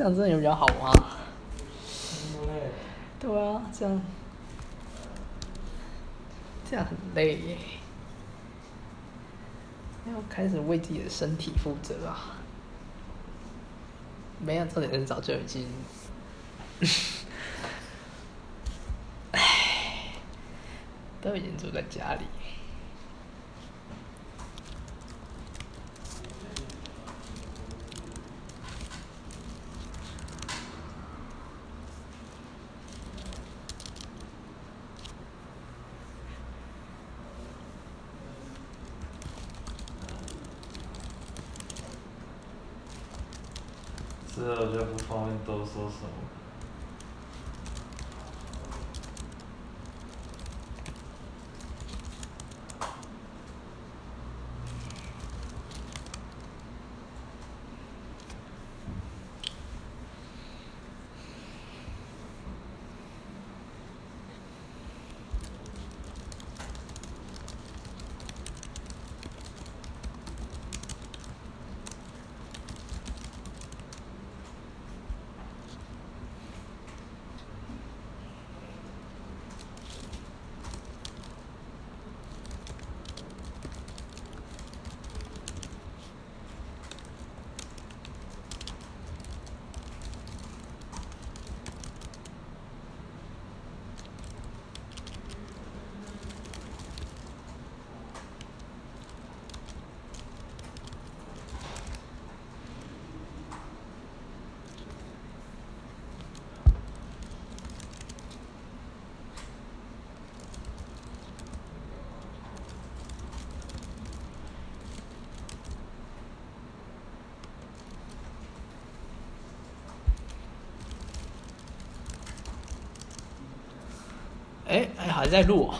这样真的有比较好吗？对啊，这样这样很累耶，要开始为自己的身体负责啊！没有，这点很早就已经，唉，都已经住在家里。之后就不方便多说什么。哎哎，还在录啊！